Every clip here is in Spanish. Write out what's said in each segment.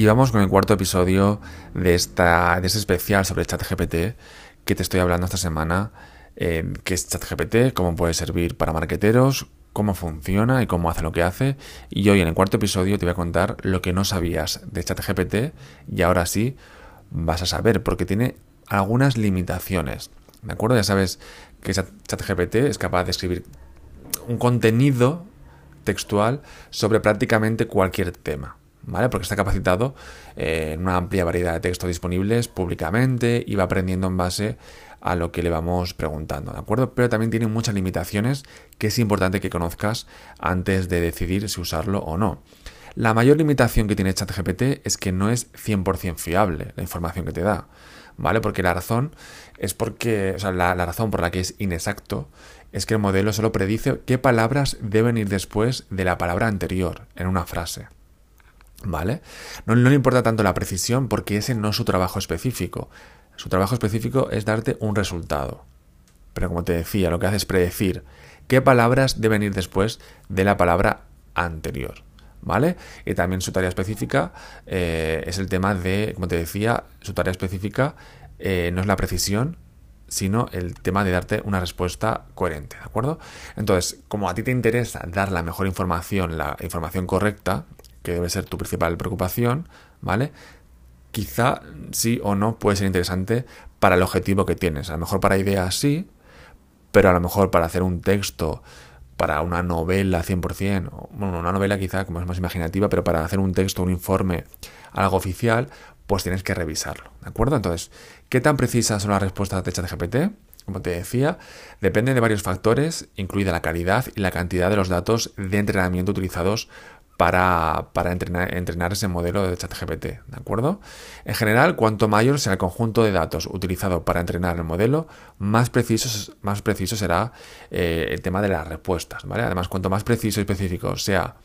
Y vamos con el cuarto episodio de, esta, de este especial sobre ChatGPT que te estoy hablando esta semana. Eh, ¿Qué es ChatGPT? ¿Cómo puede servir para marqueteros? ¿Cómo funciona y cómo hace lo que hace? Y hoy en el cuarto episodio te voy a contar lo que no sabías de ChatGPT y ahora sí vas a saber porque tiene algunas limitaciones. ¿De acuerdo? Ya sabes que ChatGPT es capaz de escribir un contenido textual sobre prácticamente cualquier tema. ¿Vale? Porque está capacitado eh, en una amplia variedad de textos disponibles públicamente y va aprendiendo en base a lo que le vamos preguntando, ¿de acuerdo? Pero también tiene muchas limitaciones que es importante que conozcas antes de decidir si usarlo o no. La mayor limitación que tiene ChatGPT es que no es 100% fiable la información que te da, ¿vale? Porque la razón es porque, o sea, la razón por la que es inexacto es que el modelo solo predice qué palabras deben ir después de la palabra anterior en una frase. ¿Vale? No, le importa tanto la precisión porque ese no es su trabajo específico. Su trabajo específico es darte un resultado. Pero como te decía, lo que hace es predecir qué palabras deben ir después de la palabra anterior. ¿Vale? Y también su tarea específica eh, es el tema de, como te decía, su tarea específica eh, no es la precisión, sino el tema de darte una respuesta coherente, ¿de acuerdo? Entonces, como a ti te interesa dar la mejor información, la información correcta, que debe ser tu principal preocupación, ¿vale? Quizá sí o no puede ser interesante para el objetivo que tienes. A lo mejor para ideas sí, pero a lo mejor para hacer un texto, para una novela 100%, bueno, una novela quizá como es más imaginativa, pero para hacer un texto, un informe, algo oficial, pues tienes que revisarlo, ¿de acuerdo? Entonces, ¿qué tan precisas son las respuestas de ChatGPT? Como te decía, depende de varios factores, incluida la calidad y la cantidad de los datos de entrenamiento utilizados para, entrenar, ese modelo de ChatGPT, ¿de acuerdo? En general, cuanto mayor sea el conjunto de datos utilizado para entrenar el modelo, más preciso, más preciso será eh, el tema de las respuestas, ¿vale? Además, cuanto más preciso y específico sea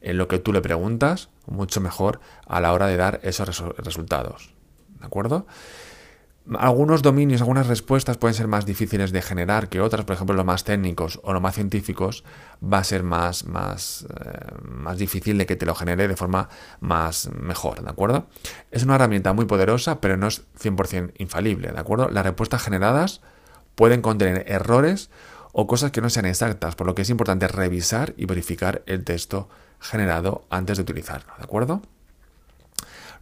en lo que tú le preguntas, mucho mejor a la hora de dar esos resultados, ¿de acuerdo? Algunos dominios, algunas respuestas pueden ser más difíciles de generar que otras, por ejemplo, los más técnicos o los más científicos, va a ser más, más, eh, más difícil de que te lo genere de forma más mejor, ¿de acuerdo? Es una herramienta muy poderosa, pero no es 100% infalible, ¿de acuerdo? Las respuestas generadas pueden contener errores o cosas que no sean exactas, por lo que es importante revisar y verificar el texto generado antes de utilizarlo, ¿de acuerdo?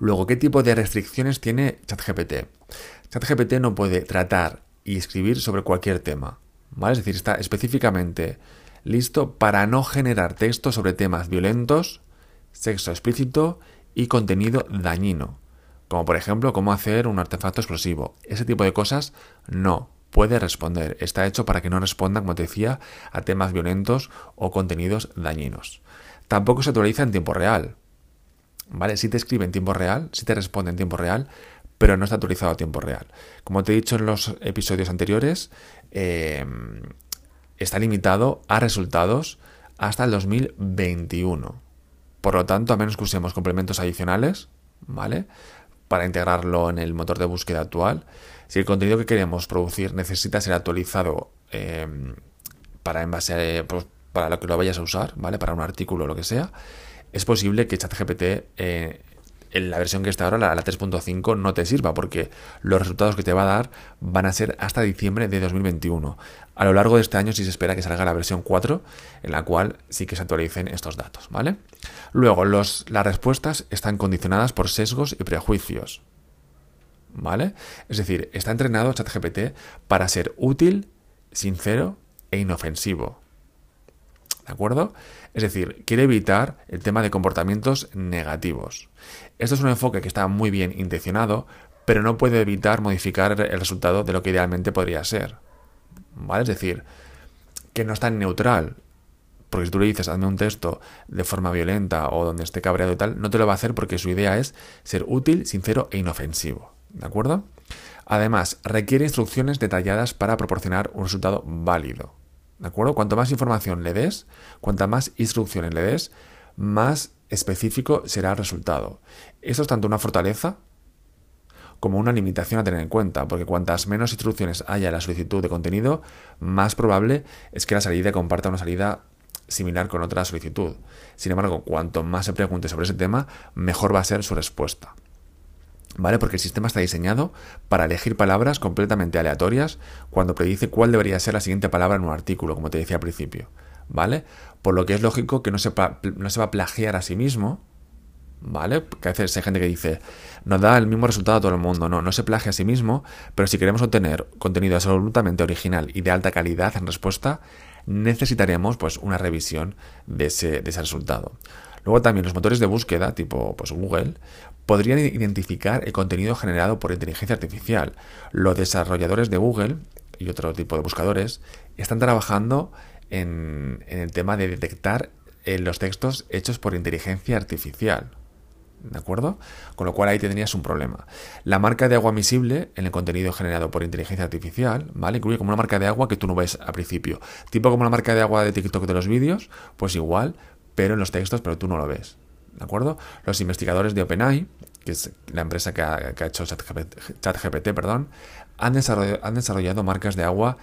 Luego, ¿qué tipo de restricciones tiene ChatGPT? ChatGPT no puede tratar y escribir sobre cualquier tema, ¿vale? Es decir, está específicamente listo para no generar texto sobre temas violentos, sexo explícito y contenido dañino, como por ejemplo cómo hacer un artefacto explosivo. Ese tipo de cosas no puede responder. Está hecho para que no responda, como te decía, a temas violentos o contenidos dañinos. Tampoco se actualiza en tiempo real. ¿Vale? Si te escribe en tiempo real, si te responde en tiempo real, pero no está actualizado a tiempo real. Como te he dicho en los episodios anteriores, eh, está limitado a resultados hasta el 2021. Por lo tanto, a menos que usemos complementos adicionales, ¿vale? Para integrarlo en el motor de búsqueda actual. Si el contenido que queremos producir necesita ser actualizado eh, para, en base pues, para lo que lo vayas a usar, ¿vale? Para un artículo o lo que sea, es posible que ChatGPT eh, en la versión que está ahora, la, 3.5, no te sirva porque los resultados que te va a dar van a ser hasta diciembre de 2021. A lo largo de este año sí se espera que salga la versión 4, en la cual sí que se actualicen estos datos, ¿vale? Luego, los, las respuestas están condicionadas por sesgos y prejuicios, ¿vale? Es decir, está entrenado ChatGPT para ser útil, sincero e inofensivo. ¿De acuerdo? Es decir, quiere evitar el tema de comportamientos negativos. Esto es un enfoque que está muy bien intencionado, pero no puede evitar modificar el resultado de lo que idealmente podría ser. ¿Vale? Es decir, que no es tan neutral. Porque si tú le dices, hazme un texto de forma violenta o donde esté cabreado y tal, no te lo va a hacer porque su idea es ser útil, sincero e inofensivo. ¿De acuerdo? Además, requiere instrucciones detalladas para proporcionar un resultado válido. ¿De acuerdo? Cuanto más información le des, cuantas más instrucciones le des, más específico será el resultado. Esto es tanto una fortaleza como una limitación a tener en cuenta, porque cuantas menos instrucciones haya en la solicitud de contenido, más probable es que la salida comparta una salida similar con otra solicitud. Sin embargo, cuanto más se pregunte sobre ese tema, mejor va a ser su respuesta. ¿Vale? Porque el sistema está diseñado para elegir palabras completamente aleatorias cuando predice cuál debería ser la siguiente palabra en un artículo, como te decía al principio. ¿Vale? Por lo que es lógico que no se, no se va a plagiar a sí mismo, ¿vale? Que a veces hay gente que dice, nos da el mismo resultado a todo el mundo. No, no se plagia a sí mismo, pero si queremos obtener contenido absolutamente original y de alta calidad en respuesta, necesitaremos pues una revisión de ese, de ese resultado. Luego también los motores de búsqueda, tipo pues, Google, podrían identificar el contenido generado por inteligencia artificial. Los desarrolladores de Google y otro tipo de buscadores están trabajando en, el tema de detectar eh, los textos hechos por inteligencia artificial. ¿De acuerdo? Con lo cual ahí tendrías un problema. La marca de agua visible en el contenido generado por inteligencia artificial, ¿vale? Incluye como una marca de agua que tú no ves al principio. Tipo como la marca de agua de TikTok de los vídeos, pues igual, pero en los textos, pero tú no lo ves. ¿De acuerdo? Los investigadores de OpenAI, que es la empresa que ha, hecho ChatGPT, perdón, han desarrollado, han desarrollado marcas de agua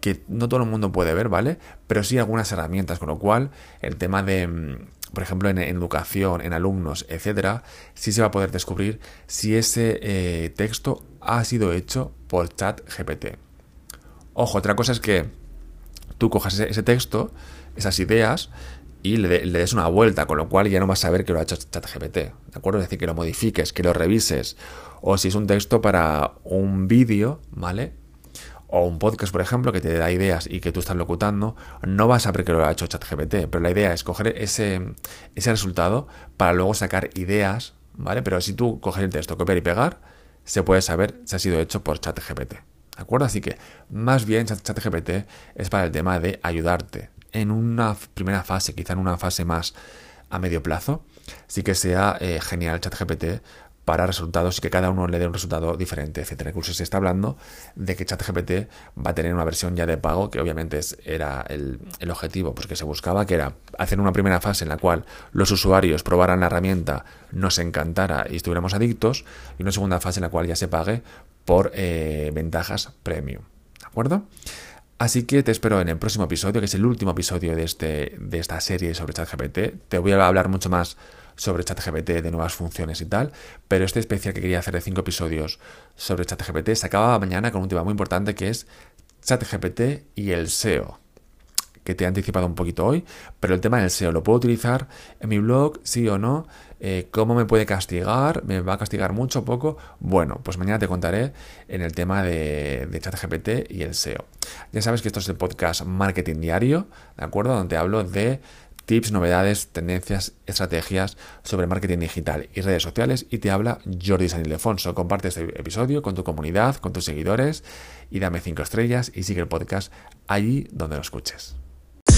que no todo el mundo puede ver, ¿vale? Pero sí algunas herramientas, con lo cual el tema de mm, por ejemplo, en, educación, en alumnos, etcétera, sí se va a poder descubrir si ese eh, texto ha sido hecho por ChatGPT. Ojo, otra cosa es que tú cojas ese, texto, esas ideas, y le, des una vuelta, con lo cual ya no vas a saber que lo ha hecho ChatGPT. ¿De acuerdo? Es decir, que lo modifiques, que lo revises. O si es un texto para un vídeo, ¿vale? o un podcast, por ejemplo, que te da ideas y que tú estás locutando, no vas a saber que lo ha hecho ChatGPT, pero la idea es coger ese, ese resultado para luego sacar ideas, ¿vale? Pero si tú coges el texto, copiar y pegar, se puede saber si ha sido hecho por ChatGPT. ¿De acuerdo? Así que más bien ChatGPT es para el tema de ayudarte en una primera fase, quizá en una fase más a medio plazo, sí que sea eh, genial ChatGPT para resultados y que cada uno le dé un resultado diferente, etcétera. Incluso se está hablando de que ChatGPT va a tener una versión ya de pago, que obviamente era el, objetivo pues que se buscaba, que era hacer una primera fase en la cual los usuarios probaran la herramienta, nos encantara y estuviéramos adictos, y una segunda fase en la cual ya se pague por eh, ventajas premium. ¿De acuerdo? Así que te espero en el próximo episodio, que es el último episodio de, este, de esta serie sobre ChatGPT. Te voy a hablar mucho más sobre ChatGPT, de nuevas funciones y tal, pero este especial que quería hacer de cinco episodios sobre ChatGPT se acaba mañana con un tema muy importante que es ChatGPT y el SEO que te he anticipado un poquito hoy, pero el tema del SEO lo puedo utilizar en mi blog, sí o no, eh, cómo me puede castigar, me va a castigar mucho o poco. Bueno, pues mañana te contaré en el tema de, ChatGPT y el SEO. Ya sabes que esto es el podcast Marketing Diario, ¿de acuerdo? Donde hablo de tips, novedades, tendencias, estrategias sobre marketing digital y redes sociales y te habla Jordi San Ildefonso. Comparte este episodio con tu comunidad, con tus seguidores y dame 5 estrellas y sigue el podcast allí donde lo escuches.